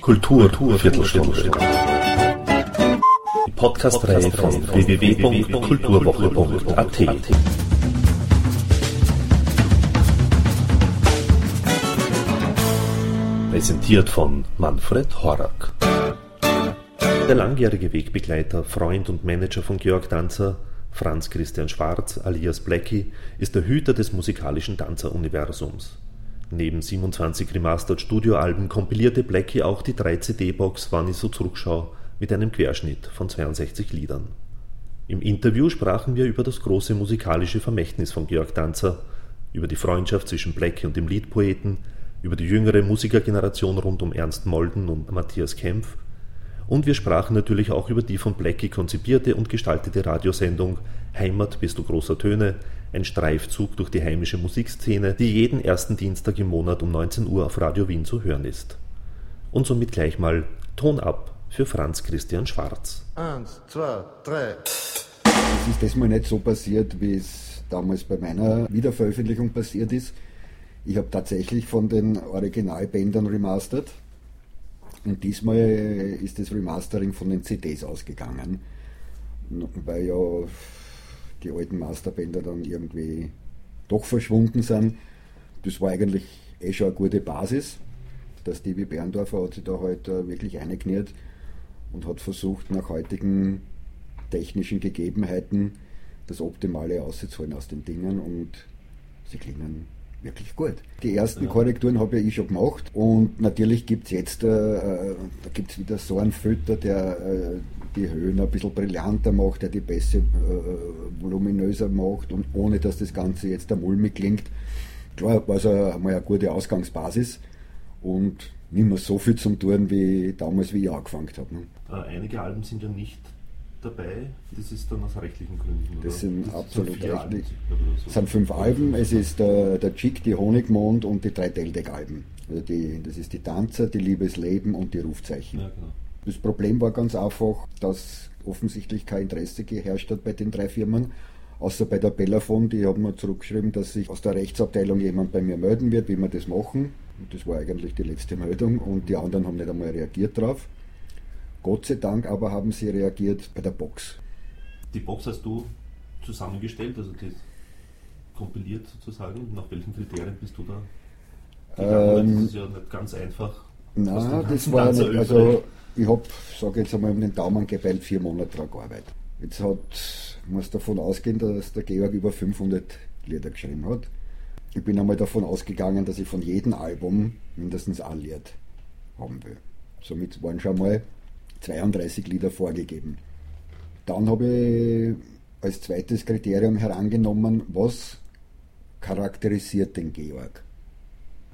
Kultur, Viertelstunde. Die Podcast-Reihe von www.kulturwoche.at. Präsentiert von Manfred Horak. Der langjährige Wegbegleiter, Freund und Manager von Georg Danzer, Franz Christian Schwarz alias Blackie, ist der Hüter des musikalischen Danzer-Universums. Neben 27 Remastered Studioalben kompilierte Blackie auch die 3 CD-Box Wann ich so zurückschau mit einem Querschnitt von 62 Liedern. Im Interview sprachen wir über das große musikalische Vermächtnis von Georg Danzer, über die Freundschaft zwischen Blackie und dem Liedpoeten, über die jüngere Musikergeneration rund um Ernst Molden und Matthias Kempf und wir sprachen natürlich auch über die von Blackie konzipierte und gestaltete Radiosendung Heimat bist du großer Töne, ein Streifzug durch die heimische Musikszene, die jeden ersten Dienstag im Monat um 19 Uhr auf Radio Wien zu hören ist. Und somit gleich mal Ton ab für Franz Christian Schwarz. Eins, zwei, drei. Es ist diesmal nicht so passiert, wie es damals bei meiner Wiederveröffentlichung passiert ist. Ich habe tatsächlich von den Originalbändern remastert. Und diesmal ist das Remastering von den CDs ausgegangen, weil ja die alten Masterbänder dann irgendwie doch verschwunden sind. Das war eigentlich eh schon eine gute Basis. Der Stevie Berndorfer hat sich da halt wirklich eingekniert und hat versucht, nach heutigen technischen Gegebenheiten das Optimale auszuholen aus den Dingen und sie klingen wirklich gut. Die ersten ja. Korrekturen habe ich schon gemacht und natürlich gibt es jetzt, äh, äh da gibt es wieder so einen Filter, der äh, die Höhen ein bisschen brillanter macht, der die Bässe äh, voluminöser macht und ohne dass das Ganze jetzt der mulmig klingt. Klar, war es einmal eine gute Ausgangsbasis und nicht mehr so viel zum tun wie damals, wie ich angefangen habe. Ne? Äh, einige Alben sind ja nicht dabei. Das ist dann aus rechtlichen Gründen. Das sind das absolut rechtlich. Es sind fünf Alben. Es ist der, der Chick, die Honigmond und die drei Deldeck-Alben. Also die, das ist die Tanzer, die Liebesleben und die Rufzeichen. Ja, genau. Das Problem war ganz einfach, dass offensichtlich kein Interesse geherrscht hat bei den drei Firmen. Außer bei der Bellafon, die haben mir zurückgeschrieben, dass sich aus der Rechtsabteilung jemand bei mir melden wird, wie wir das machen. Und das war eigentlich die letzte Meldung und die anderen haben nicht einmal reagiert drauf. Gott sei Dank aber haben sie reagiert bei der Box. Die Box hast du zusammengestellt, also die kompiliert sozusagen. Nach welchen Kriterien bist du da? Ähm, das ist ja nicht ganz einfach. Nein, das war nicht, also ich habe, sage jetzt einmal um den Daumen gebeilt, vier Monate daran gearbeitet. Jetzt hat, muss davon ausgehen, dass der Georg über 500 Lieder geschrieben hat. Ich bin einmal davon ausgegangen, dass ich von jedem Album mindestens ein Lied haben will. Somit waren schon mal 32 Lieder vorgegeben. Dann habe ich als zweites Kriterium herangenommen, was charakterisiert den Georg.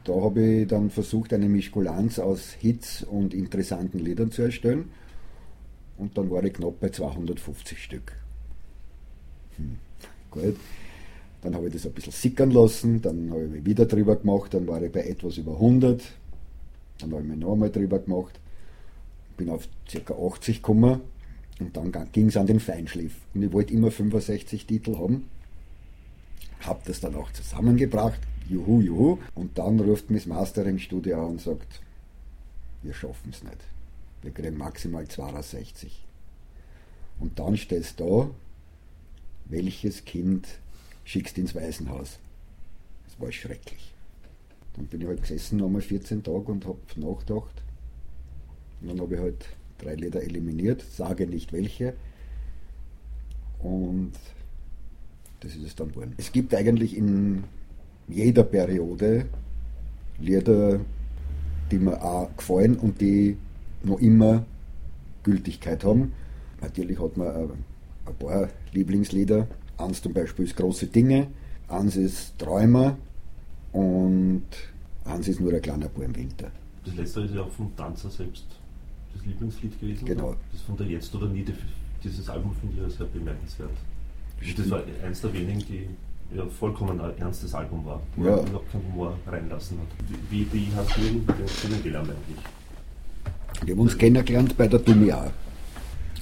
Da habe ich dann versucht, eine Mischkulanz aus Hits und interessanten Liedern zu erstellen. Und dann war ich knapp bei 250 Stück. Hm, gut. Dann habe ich das ein bisschen sickern lassen, dann habe ich wieder drüber gemacht, dann war ich bei etwas über 100, dann habe ich mir noch einmal drüber gemacht bin auf ca. 80 gekommen und dann ging es an den Feinschliff. Und ich wollte immer 65 Titel haben. Habe das dann auch zusammengebracht, juhu, juhu. Und dann ruft mich das Mastering-Studio an und sagt, wir schaffen es nicht. Wir kriegen maximal 62. Und dann stehst du da, welches Kind schickst ins Waisenhaus? Das war schrecklich. Dann bin ich halt gesessen, nochmal 14 Tage und habe nachgedacht, und dann habe ich halt drei Lieder eliminiert, sage nicht welche. Und das ist es dann geworden. Es gibt eigentlich in jeder Periode Lieder, die mir auch gefallen und die noch immer Gültigkeit haben. Natürlich hat man ein paar Lieblingslieder. Eins zum Beispiel ist Große Dinge, eins ist Träumer und eins ist nur ein kleiner Bau im Winter. Das letzte ist ja auch vom Tanzer selbst das Lieblingslied gewesen? Genau. Das von der Jetzt oder Nie, dieses Album finde ich sehr bemerkenswert. Stimmt. Das war eines der wenigen, die ja, vollkommen ein ernstes Album war, wo ja. überhaupt keinen Humor reinlassen hat. Wie, wie hast du ihn kennengelernt eigentlich? Wir haben uns kennengelernt bei der DUMIA,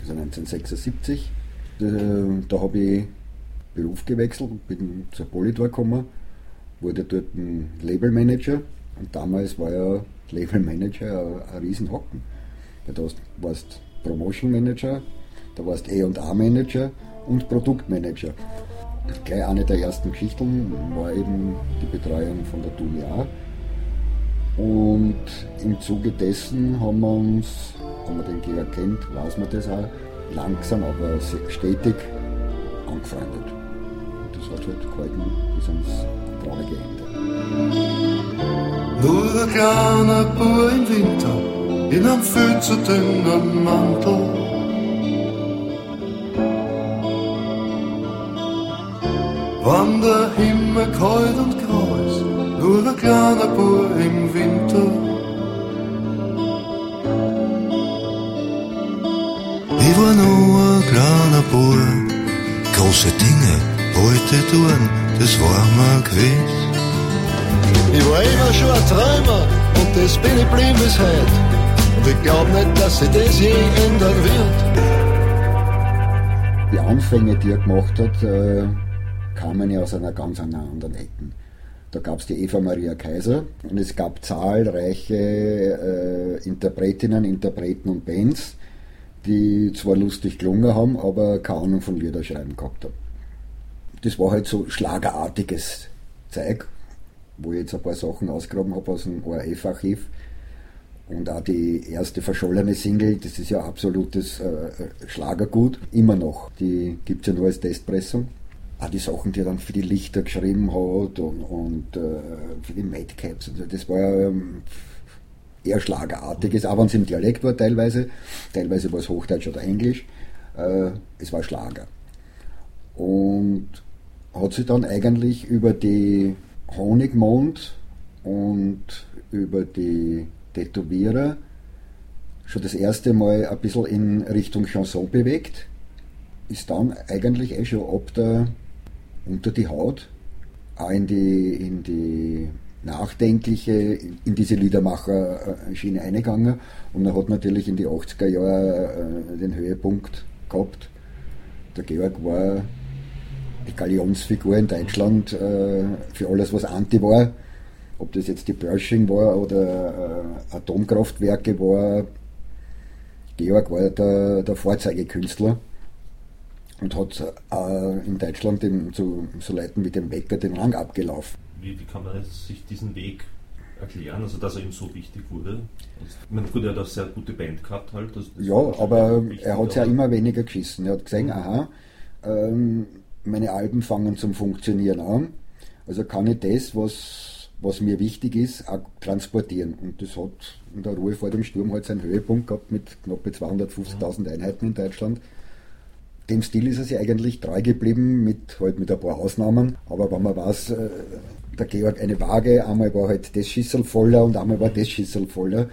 also 1976. Äh, da habe ich Beruf gewechselt, bin zur Polydor gekommen wurde dort ein Labelmanager und damals war ja Labelmanager ein, ein Riesenhocken. Da warst Promotion Manager, da warst A&A Manager und Produktmanager. Gleich eine der ersten Geschichten war eben die Betreuung von der Dunia. Und im Zuge dessen haben wir uns, wenn man den Georg kennt, weiß man das auch, langsam, aber stetig angefreundet. Und das hat halt gehalten bis ans traurige Ende. Nur ein kleiner Bub im Winter in einem viel zu dünnen Mantel. Wann der Himmel kalt und grau ist, nur ein kleiner Bub im Winter. Ich war nur ein kleiner Bub, große Dinge wollte tun, das war mir gewiss. Ich war immer schon ein Träumer und das bin ich blieb bis heute. Und ich glaub nicht, dass sich das je ändern wird. Die Anfänge, die er gemacht hat, äh, kamen ja aus einer ganz anderen Ecken. Da gab es die Eva Maria Kaiser und es gab zahlreiche äh, Interpretinnen, Interpreten und Bands, die zwar lustig gelungen haben, aber keine Ahnung von Liederschreiben gehabt haben. Das war halt so schlagerartiges Zeug, wo ich jetzt ein paar Sachen ausgraben habe aus dem ORF-Archiv. Und auch die erste verschollene Single, das ist ja absolutes äh, Schlagergut, immer noch. Die gibt es ja nur als Testpressung. Auch die Sachen, die er dann für die Lichter geschrieben hat und, und äh, für die Madcaps. Also das war ja ähm, eher Schlagerartiges, auch wenn es im Dialekt war teilweise. Teilweise war es Hochdeutsch oder Englisch. Äh, es war Schlager. Und hat sich dann eigentlich über die Honigmond und über die Tätowierer schon das erste Mal ein bisschen in Richtung Chanson bewegt. Ist dann eigentlich eh schon ab der unter die Haut, auch in die, in die nachdenkliche, in diese Liedermacher-Schiene eingegangen und er hat natürlich in die 80er Jahre äh, den Höhepunkt gehabt. Der Georg war die Galionsfigur in Deutschland äh, für alles, was Anti war. Ob das jetzt die Pershing war oder äh, Atomkraftwerke war. Georg war der, der Vorzeigekünstler und hat äh, in Deutschland dem, zu so Leuten wie dem Wecker den Rang abgelaufen. Wie, wie kann man sich diesen Weg erklären, also dass er ihm so wichtig wurde? Ich meine, gut, er hat eine sehr gute Band gehabt halt. Das ja, aber er hat es ja immer weniger geschissen. Er hat gesehen, aha, ähm, meine Alben fangen zum Funktionieren an. Also kann ich das, was, was mir wichtig ist, auch transportieren. Und das hat in der Ruhe vor dem Sturm halt seinen Höhepunkt gehabt mit knapp 250.000 Einheiten in Deutschland. Dem Stil ist er sich eigentlich treu geblieben, mit, halt mit ein paar Ausnahmen. Aber wenn man weiß, äh, der Georg eine Waage, einmal war halt das Schüssel voller und einmal war das Schüssel voller.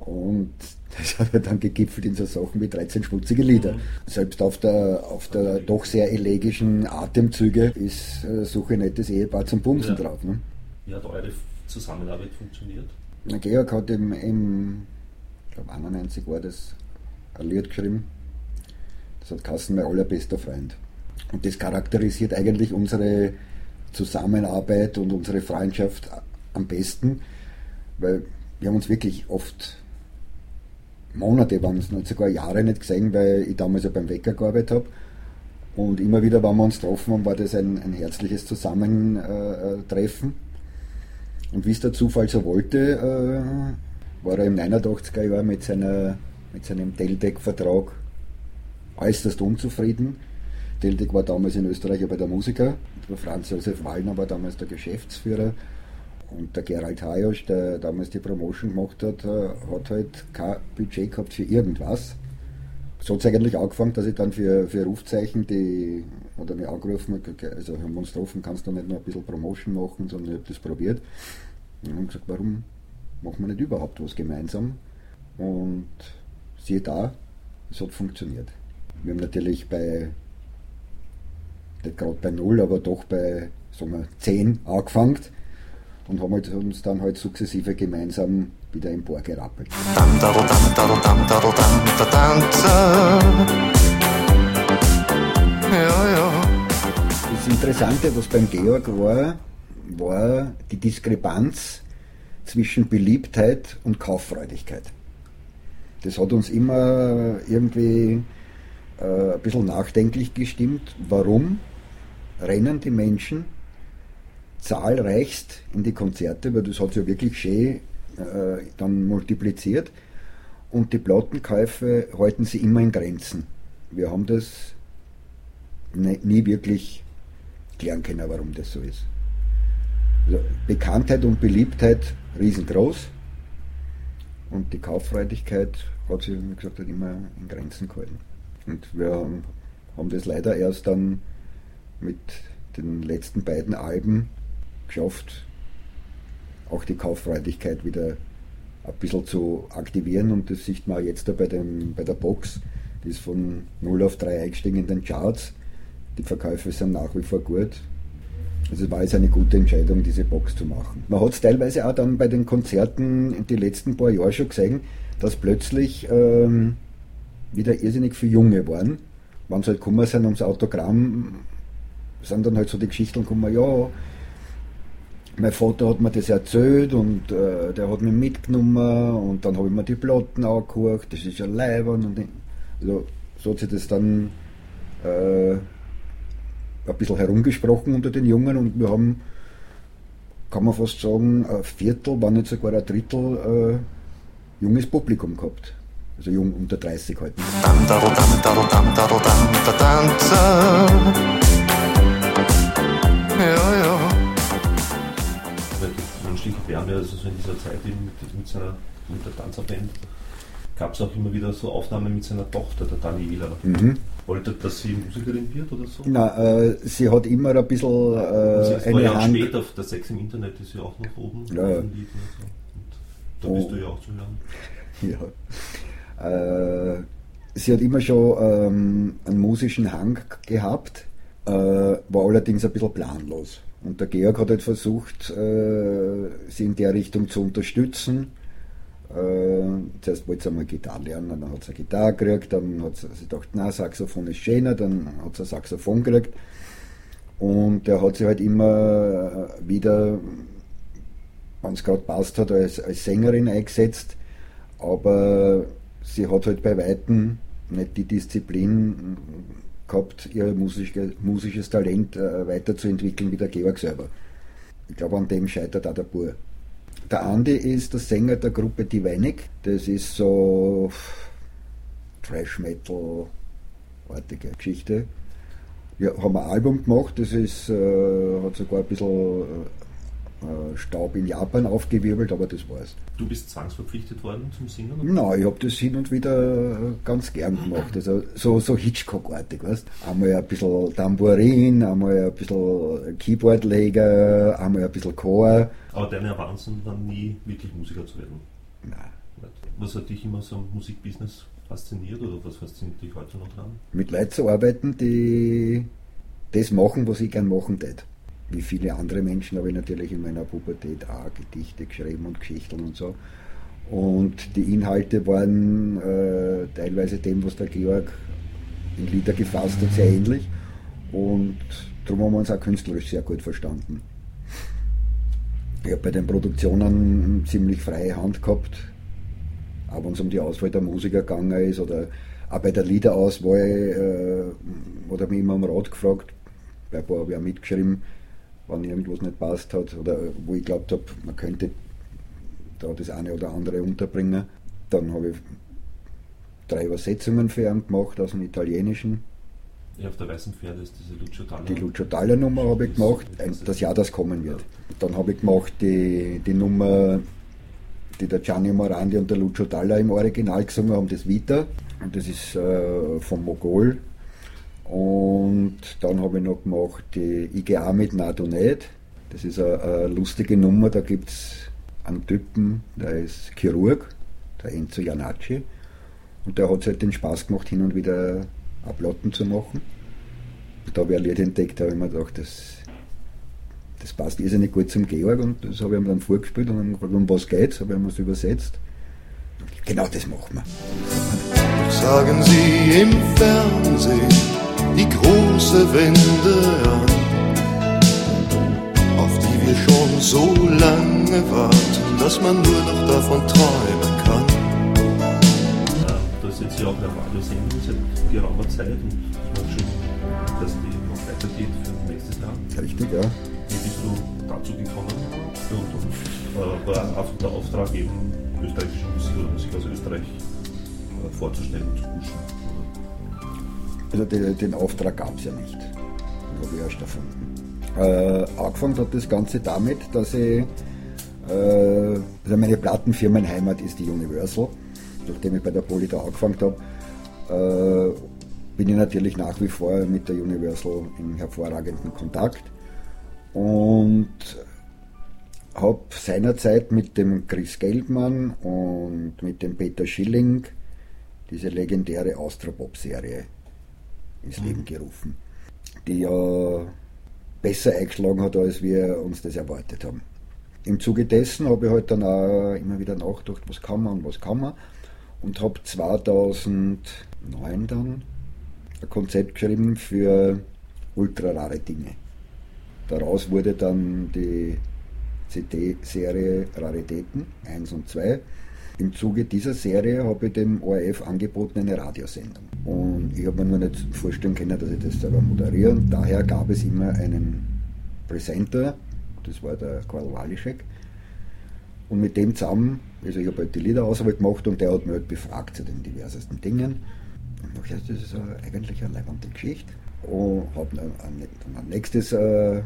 Und das hat er dann gegipfelt in so Sachen wie 13 schmutzige Lieder. Mhm. Selbst auf der, auf der doch sehr elegischen Atemzüge ist äh, Suche nettes Ehepaar zum Bumsen ja. drauf. Ne? Wie hat eure Zusammenarbeit funktioniert? Na, Georg hat im, im ich glaube 91 war das, ein Lied geschrieben. Das hat Kassen mein allerbester Freund. Und das charakterisiert eigentlich unsere Zusammenarbeit und unsere Freundschaft am besten, weil wir haben uns wirklich oft Monate, wenn es nicht sogar Jahre nicht gesehen, weil ich damals ja beim Wecker gearbeitet habe. Und immer wieder, wenn wir uns getroffen haben, war das ein, ein herzliches Zusammentreffen. Und wie es der Zufall so wollte, äh, war er im 89er Jahr mit, seiner, mit seinem Deltec-Vertrag äußerst unzufrieden. Deltec war damals in Österreich ja bei der Musiker. Franz Josef Wallner war damals der Geschäftsführer. Und der Gerald Hajosch, der damals die Promotion gemacht hat, äh, hat halt kein Budget gehabt für irgendwas. So hat es eigentlich angefangen, dass ich dann für, für Rufzeichen, die hat er mich angerufen, also haben wir uns getroffen, kannst du nicht nur ein bisschen Promotion machen, sondern ich habe das probiert. Und haben gesagt, warum machen wir nicht überhaupt was gemeinsam? Und siehe da, es hat funktioniert. Wir haben natürlich bei, nicht gerade bei null, aber doch bei sagen wir, 10 angefangen und haben halt uns dann halt sukzessive gemeinsam wieder emporgerappelt. Ja, ja. Das Interessante, was beim Georg war, war die Diskrepanz zwischen Beliebtheit und Kauffreudigkeit. Das hat uns immer irgendwie äh, ein bisschen nachdenklich gestimmt. Warum rennen die Menschen zahlreichst in die Konzerte, weil das hat sich ja wirklich schön äh, dann multipliziert und die Plattenkäufe halten sie immer in Grenzen. Wir haben das nie, nie wirklich klären können, warum das so ist. Also Bekanntheit und Beliebtheit riesengroß und die Kauffreudigkeit hat sich, wie gesagt, immer in Grenzen gehalten. Und wir haben das leider erst dann mit den letzten beiden Alben geschafft, auch die Kauffreudigkeit wieder ein bisschen zu aktivieren und das sieht man jetzt da bei, dem, bei der Box, die ist von 0 auf 3 eingestiegen in den Charts. Die Verkäufe sind nach wie vor gut. Also es war jetzt eine gute Entscheidung, diese Box zu machen. Man hat es teilweise auch dann bei den Konzerten in den letzten paar Jahren schon gesehen, dass plötzlich ähm, wieder irrsinnig viele Junge waren. Wenn sie halt gekommen sind ums Autogramm, sind dann halt so die Geschichten gekommen, ja, mein Vater hat mir das erzählt und äh, der hat mich mitgenommen und dann habe ich mir die Platten angehört, das ist ja leibern und also, so hat sich das dann äh, ein bisschen herumgesprochen unter den Jungen und wir haben, kann man fast sagen, ein Viertel, wenn nicht sogar ein Drittel äh, junges Publikum gehabt. Also jung unter 30 halt. Ja, ja. Menschliche Wärme, also so in dieser Zeit eben mit, mit, seiner, mit der Tanzerband, gab es auch immer wieder so Aufnahmen mit seiner Tochter, der Daniela. Mhm. Wollte, dass sie Musikerin wird oder so? Nein, äh, sie hat immer ein bisschen äh, eine Hand... spät auf der Sex im Internet ist sie auch noch oben. Ja. ja. da bist oh. du ja auch zu hören. Ja. Äh, sie hat immer schon ähm, einen musischen Hang gehabt, äh, war allerdings ein bisschen planlos. Und der Georg hat halt versucht, äh, sie in der Richtung zu unterstützen äh, zuerst wollte sie einmal Gitarre lernen, dann hat sie eine Gitarre gekriegt, dann hat sie, sie gedacht, na, Saxophon ist schöner, dann hat sie ein Saxophon gekriegt. Und der hat sich halt immer wieder, wenn es gerade passt hat, als, als Sängerin eingesetzt, aber sie hat halt bei Weitem nicht die Disziplin gehabt, ihr musische, musisches Talent äh, weiterzuentwickeln wie der Georg selber. Ich glaube, an dem scheitert auch der Bur. Der Andi ist der Sänger der Gruppe Divinik. Das ist so Trash-Metal-artige Geschichte. Wir haben ein Album gemacht, das ist, äh, hat sogar ein bisschen äh, Staub in Japan aufgewirbelt, aber das war's. Du bist zwangsverpflichtet worden zum Singen? Nein, ich habe das hin und wieder ganz gern gemacht. Also so, so Hitchcock-artig, weißt Einmal ein bisschen Tambourin, einmal ein bisschen Keyboardleger, einmal ein bisschen Chor. Aber deine Erwartungen waren nie wirklich Musiker zu werden? Nein. Was hat dich immer so am Musikbusiness fasziniert oder was fasziniert dich heute noch dran? Mit Leuten zu arbeiten, die das machen, was ich gern machen tät wie viele andere Menschen habe ich natürlich in meiner Pubertät auch Gedichte geschrieben und Geschichten und so. Und die Inhalte waren äh, teilweise dem, was der Georg in Lieder gefasst hat, sehr ähnlich. Und darum haben wir uns auch künstlerisch sehr gut verstanden. Ich habe bei den Produktionen ziemlich freie Hand gehabt, auch wenn es um die Auswahl der Musiker gegangen ist oder auch bei der Liederauswahl äh, hat er mich immer am Rat gefragt, bei ein paar habe ich auch mitgeschrieben, wenn irgendwas nicht passt hat oder wo ich glaubt habe, man könnte da das eine oder andere unterbringen. Dann habe ich drei Übersetzungen für ihn gemacht aus dem Italienischen. Ja, auf der weißen Pferde ist diese Lucio Dalla. Die Lucio Dalla Nummer habe ich gemacht, das, das Jahr, das kommen wird. Dann habe ich gemacht die, die Nummer, die der Gianni Morandi und der Lucio Dalla im Original gesungen haben, das Vita. Und das ist äh, vom Mogol, und dann habe ich noch gemacht die IGA mit Nadonet. Das ist eine, lustige Nummer, da gibt es einen Typen, der ist Chirurg, der Enzo Janacci. Und der hat halt den Spaß gemacht, hin und wieder Ablotten zu machen. Und da habe ich ein Lied entdeckt, da habe ich mir gedacht, das, das passt irrsinnig gut zum Georg und das habe ich ihm dann vorgespielt und dann gefragt, um was geht's, habe ich ihm was übersetzt. Genau das machen wir. Sagen Sie im Fernsehen, die große Wende an, auf die wir schon so lange warten, dass man nur noch davon träumen kann. Das ist jetzt ja auch eine Radiosendung seit geraumer Zeit und ich hoffe schon, dass die noch weitergeht für nächstes Jahr. Richtig, ja. Wie bist du dazu gekommen? Und, und äh, war der Auftrag eben österreichische Musik oder Musik aus Österreich äh, vorzustellen und zu pushen? Also den, den Auftrag gab es ja nicht. Den habe ich erst erfunden. Äh, angefangen hat das Ganze damit, dass ich, äh, also meine Plattenfirmenheimat ist die Universal. Nachdem ich bei der Poli da angefangen habe, äh, bin ich natürlich nach wie vor mit der Universal in hervorragenden Kontakt und habe seinerzeit mit dem Chris Geldmann und mit dem Peter Schilling diese legendäre Austropop-Serie ins Leben gerufen, die ja besser eingeschlagen hat, als wir uns das erwartet haben. Im Zuge dessen habe ich halt dann auch immer wieder nachgedacht, was kann man und was kann man und habe 2009 dann ein Konzept geschrieben für ultra rare Dinge. Daraus wurde dann die CD-Serie Raritäten 1 und 2. Im Zuge dieser Serie habe ich dem ORF angeboten eine Radiosendung. Und ich habe mir nur nicht vorstellen können, dass ich das selber moderiere. Und daher gab es immer einen Presenter, das war der Karl Walischek. Und mit dem zusammen, also ich habe halt die Liederauswahl gemacht und der hat mich halt befragt zu den diversesten Dingen. Und dachte, das ist eigentlich eine leibende Geschichte. Und habe dann ein, nächstes äh,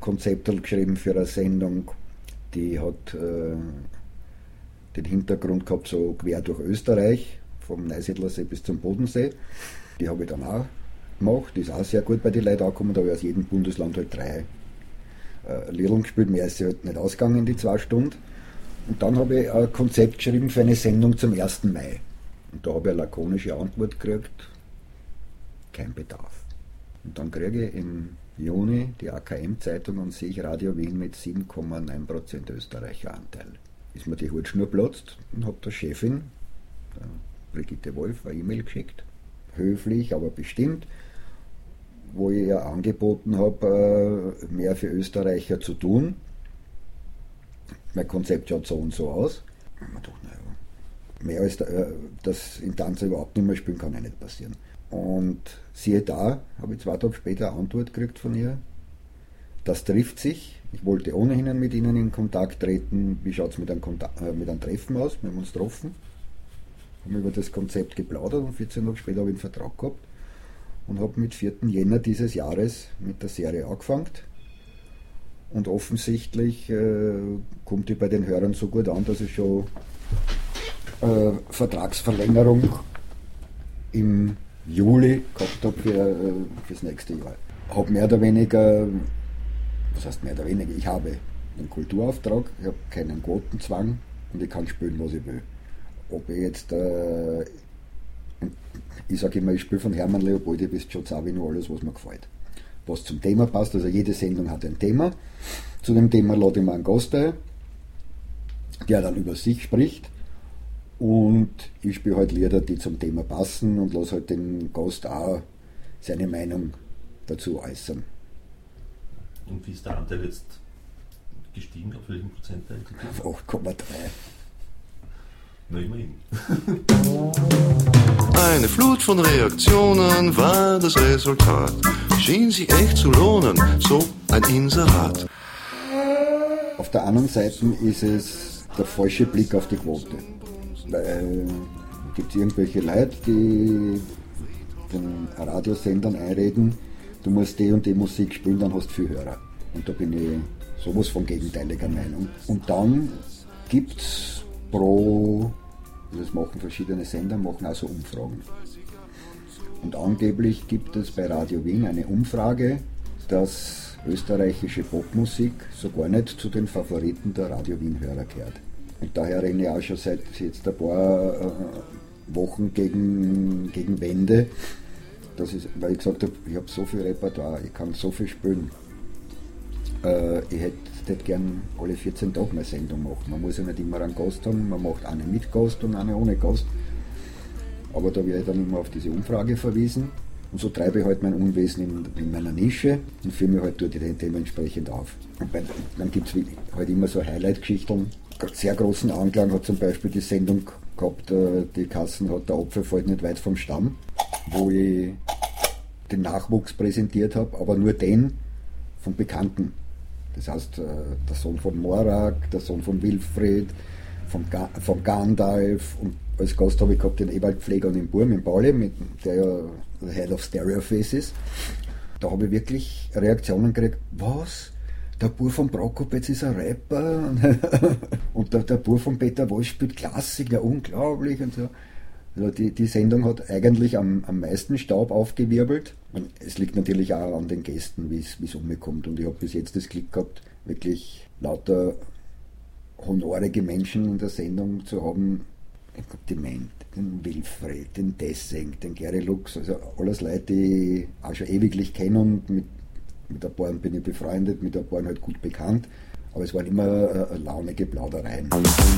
Konzept geschrieben für eine Sendung, die hat äh, den Hintergrund gehabt, so quer durch Österreich, vom Neusiedlersee bis zum Bodensee. Die habe ich dann auch gemacht, die ist auch sehr gut bei den Leuten angekommen, da habe ich aus jedem Bundesland halt drei äh, Liedern gespielt, mehr ist sie halt nicht ausgegangen in die zwei Stunden. Und dann habe ich ein Konzept geschrieben für eine Sendung zum 1. Mai. Und da habe ich eine lakonische Antwort gekriegt, kein Bedarf. Und dann kriege ich im Juni die AKM-Zeitung und sehe ich Radio Wien mit 7,9% Österreicher-Anteil. Ist mir die Hutschnur platzt und habe der Chefin, der Brigitte Wolf, eine E-Mail geschickt. Höflich, aber bestimmt, wo ich ihr angeboten habe, äh, mehr für Österreicher zu tun. Mein Konzept schaut so und so aus. Mehr als äh, das in Tanz überhaupt nicht mehr spielen kann ja nicht passieren. Und siehe da, habe ich zwei Tage später eine Antwort gekriegt von ihr. Das trifft sich. Ich wollte ohnehin mit Ihnen in Kontakt treten. Wie schaut es mit, einem äh, mit einem Treffen aus? Wir haben uns getroffen, haben über das Konzept geplaudert und 14 Tage später habe ich einen Vertrag gehabt und habe mit 4. Jänner dieses Jahres mit der Serie angefangen. Und offensichtlich äh, kommt die bei den Hörern so gut an, dass ich schon äh, Vertragsverlängerung im Juli gehabt habe für, äh, fürs nächste Jahr. Habe mehr oder weniger, was heißt mehr oder weniger, ich habe einen Kulturauftrag, ich habe keinen Quotenzwang und ich kann spielen, was ich will. Ob ich jetzt, äh, ich sage immer, ich spiele von Hermann Leopoldi bis Joe Zawino alles, was mir gefällt. Was zum Thema passt, also jede Sendung hat ein Thema. Zu dem Thema lade ich mir einen Gast ein, der dann über sich spricht und ich spiele halt Lieder, die zum Thema passen und lasse halt den Gast auch seine Meinung dazu äußern. Und wie ist der Anteil jetzt gestiegen? Auf welchen Prozentteil? Auf 8,3. Na, immerhin. Eine Flut von Reaktionen war das Resultat. Schien sich echt zu lohnen, so ein Inserat. Auf der anderen Seite ist es der falsche Blick auf die Quote. Weil gibt es irgendwelche Leute, die den Radiosendern einreden, du musst die und die Musik spielen, dann hast du viel Hörer. Und da bin ich sowas von gegenteiliger Meinung. Und dann gibt es pro, das machen verschiedene Sender, machen also Umfragen. Und angeblich gibt es bei Radio Wien eine Umfrage, dass österreichische Popmusik so gar nicht zu den Favoriten der Radio Wien-Hörer gehört. Und daher renne ich auch schon seit jetzt ein paar äh, Wochen gegen, gegen Wände, dass ich, weil ich gesagt habe, ich habe so viel Repertoire, ich kann so viel spielen. Äh, ich hätte hätte gern alle 14 Tage eine Sendung machen. Man muss ja nicht immer einen Gast haben, man macht eine mit Gast und eine ohne Gast. Aber da werde ich dann immer auf diese Umfrage verwiesen. Und so treibe ich halt mein Unwesen in, in meiner Nische und führe mich halt dort dementsprechend auf. Und bei, dann gibt es halt immer so Highlight-Geschichten. Sehr großen Anklang hat zum Beispiel die Sendung gehabt, äh, die Kassen hat, der Apfel fällt nicht weit vom Stamm, wo ich den Nachwuchs präsentiert habe, aber nur den von Bekannten. Das heißt, äh, der Sohn von Morak, der Sohn von Wilfried, von, Ga von Gandalf und als Gast habe ich gehabt den Ewald Pfleger und den Burm in Pauli, mit, der ja Head of Stereoface ist. Da habe ich wirklich Reaktionen gekriegt, was? Der Bur von Prokopetz ist ein Rapper und der, der Bur von Peter Walsh spielt Klassik, ja unglaublich und so. Also die, die Sendung hat eigentlich am, am meisten Staub aufgewirbelt. Und es liegt natürlich auch an den Gästen, wie es umkommt. Und ich habe bis jetzt das Glück gehabt, wirklich lauter honorige Menschen in der Sendung zu haben. Ich glaube, die Ment, den Wilfried, den Dessing, den Gary Lux, also alles Leute, die ich auch schon ewiglich kenne und mit, mit ein paar bin ich befreundet, mit ein paar halt gut bekannt. Aber es waren immer äh, launige Plaudereien.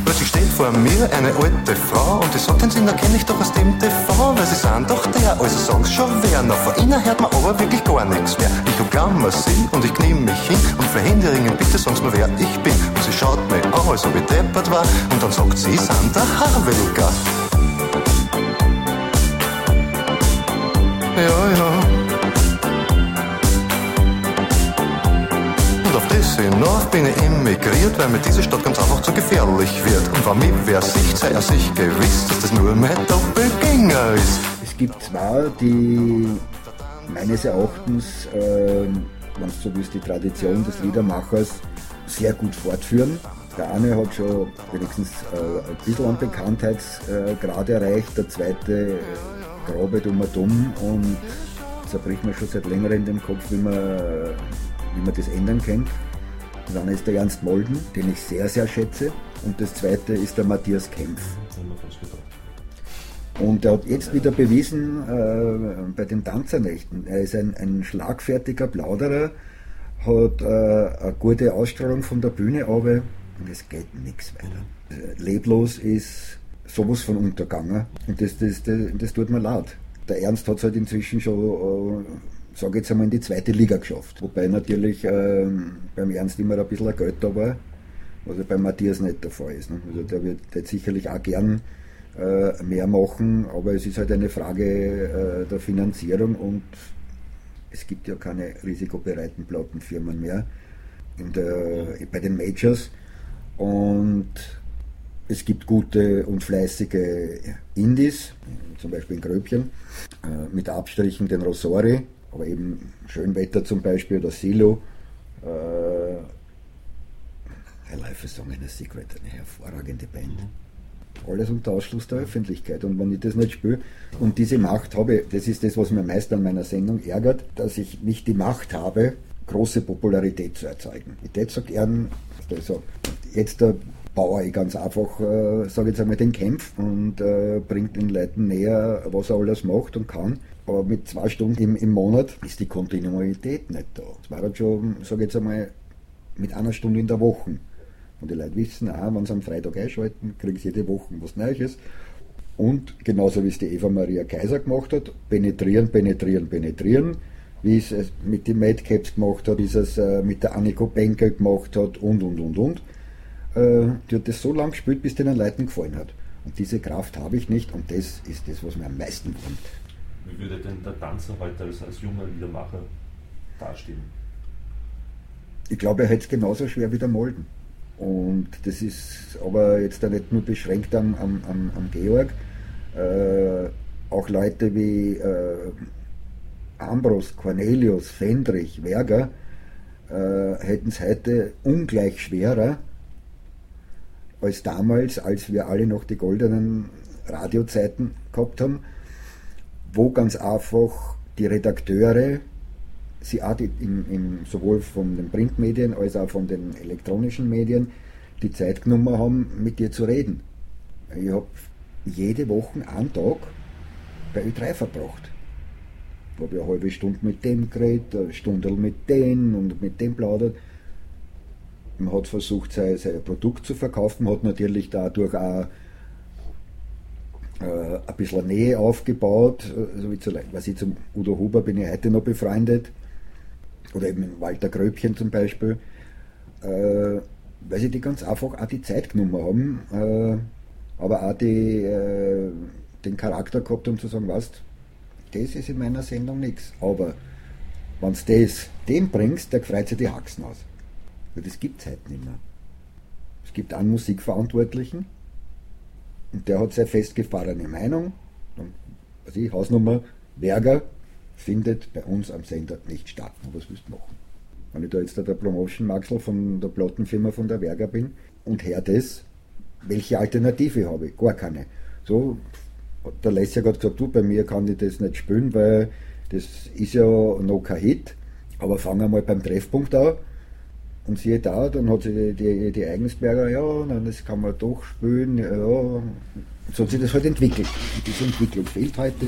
Plötzlich steht vor mir eine alte Frau und die sagt, den Singer kenne ich doch aus dem TV, weil sie sind doch der, also sag's schon wer. Noch vor ihnen hört man aber wirklich gar nichts mehr. Ich umklammer sie und ich knie mich hin und verhindere ihnen, bitte sag's mir, wer ich bin. Und sie schaut mich an, als ob ich deppert war und dann sagt sie, sind der Harwelker. Ja, ja. Hinauf bin ich emigriert, weil mir diese Stadt ganz einfach zu gefährlich wird. Und wenn mich wer sieht, sei er sich gewiss, dass das nur mein Doppelgänger ist. Es gibt zwei, die meines Erachtens, äh, wenn du so willst, die Tradition des Liedermachers sehr gut fortführen. Der eine hat schon wenigstens äh, ein bisschen an Bekanntheitsgrad äh, erreicht, der zweite äh, grabet um und dumm und zerbricht mir schon seit längerem den Kopf, wie man, wie man das ändern kann. Eine ist der Ernst Molden, den ich sehr, sehr schätze. Und das zweite ist der Matthias Kempf. Und er hat jetzt wieder bewiesen äh, bei den Tanzernächten. Er ist ein, ein schlagfertiger Plauderer, hat äh, eine gute Ausstrahlung von der Bühne, aber es geht nichts weiter. Leblos ist sowas von untergegangen und das, das, das, das tut mir leid. Der Ernst hat es halt inzwischen schon äh, sage jetzt einmal, in die zweite Liga geschafft. Wobei natürlich äh, beim Ernst immer ein bisschen ein Geld da war, was ja beim Matthias nicht der Fall ist. Ne? Also der wird jetzt sicherlich auch gern äh, mehr machen, aber es ist halt eine Frage äh, der Finanzierung und es gibt ja keine risikobereiten Plattenfirmen mehr der, bei den Majors und es gibt gute und fleißige Indies, zum Beispiel in Gröbchen, äh, mit Abstrichen den Rosori, aber eben Schönwetter zum Beispiel oder Silo. Äh, High Life is Song in a Secret, eine hervorragende Band. Alles unter Ausschluss der Öffentlichkeit. Und wenn ich das nicht spüre und diese Macht habe, das ist das, was mir meist an meiner Sendung ärgert, dass ich nicht die Macht habe, große Popularität zu erzeugen. Ich hätte sagt gern, also jetzt der baue ich ganz einfach, äh, sage jetzt einmal, den Kampf und äh, bringt den Leuten näher, was er alles macht und kann. Aber mit zwei Stunden im, im Monat ist die Kontinuität nicht da. Es war halt schon, sage jetzt einmal, mit einer Stunde in der Woche. Und die Leute wissen auch, wenn sie am Freitag einschalten, kriegen sie jede Woche was Neues. Und genauso wie es die Eva Maria Kaiser gemacht hat, penetrieren, penetrieren, penetrieren, wie es mit den Madcaps gemacht hat, wie es es äh, mit der Anniko Benker gemacht hat und und und und. Äh, die hat das so lange gespielt, bis den Leuten gefallen hat. Und diese Kraft habe ich nicht und das ist das, was mir am meisten kommt. Wie würde denn der Tanzer heute als, als junger Liedermacher dastehen? Ich glaube, er hätte es genauso schwer wie der Molden. Und das ist aber jetzt nicht nur beschränkt am, am, am, am Georg. Äh, auch Leute wie äh, Ambros, Cornelius, Fendrich, Werger äh, hätten es heute ungleich schwerer als damals, als wir alle noch die goldenen Radiozeiten gehabt haben wo ganz einfach die Redakteure sie auch die, in, in, sowohl von den Printmedien als auch von den elektronischen Medien die Zeit genommen haben, mit dir zu reden. Ich habe jede Woche einen Tag bei Ö3 verbracht. Ich habe eine halbe Stunde mit dem geredet, eine Stunde mit denen und mit dem plaudert. Man hat versucht, sein, sein Produkt zu verkaufen, hat natürlich dadurch auch äh, ein bisschen Nähe aufgebaut. Also wie zu, was ich zum Udo Huber bin ich heute noch befreundet. Oder eben Walter Gröbchen zum Beispiel. Äh, weil sie die ganz einfach auch die Zeit genommen haben, äh, aber auch die, äh, den Charakter gehabt um zu sagen, was, das ist in meiner Sendung nichts. Aber wenn du das dem bringst, der freut sich die Haxen aus. Weil das gibt es heute nicht mehr. Es gibt einen Musikverantwortlichen und der hat seine festgefahrene Meinung. Und, also ich, Hausnummer, Berger findet bei uns am Sender nicht statt. Und was willst du machen? Wenn ich da jetzt der Promotion Maxel von der Plattenfirma von der Werger bin und her das, welche Alternative habe ich? Gar keine. So, der Les ja gerade gesagt, du, bei mir kann ich das nicht spielen, weil das ist ja noch kein Hit. Aber fangen wir mal beim Treffpunkt an. Und siehe da, dann hat sich die, die, die Eigensberger, ja, nein, das kann man doch spielen, ja. So hat sich das halt entwickelt. Diese Entwicklung fehlt heute.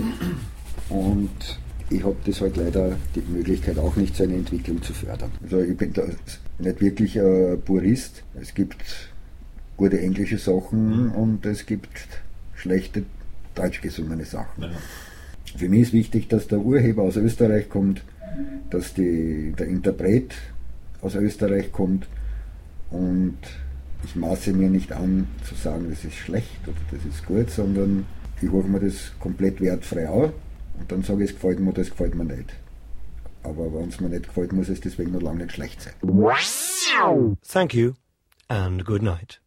Und ich habe das halt leider die Möglichkeit auch nicht, so eine Entwicklung zu fördern. Also ich bin da nicht wirklich ein Purist. Es gibt gute englische Sachen und es gibt schlechte deutsch gesungene Sachen. Ja. Für mich ist wichtig, dass der Urheber aus Österreich kommt, dass die, der Interpret aus Österreich kommt und ich maße mir nicht an zu sagen, das ist schlecht oder das ist gut, sondern ich hole mir das komplett wertfrei an und dann sage ich, es gefällt mir, das gefällt mir nicht. Aber wenn es mir nicht gefällt, muss es deswegen noch lange nicht schlecht sein. Thank you and good night.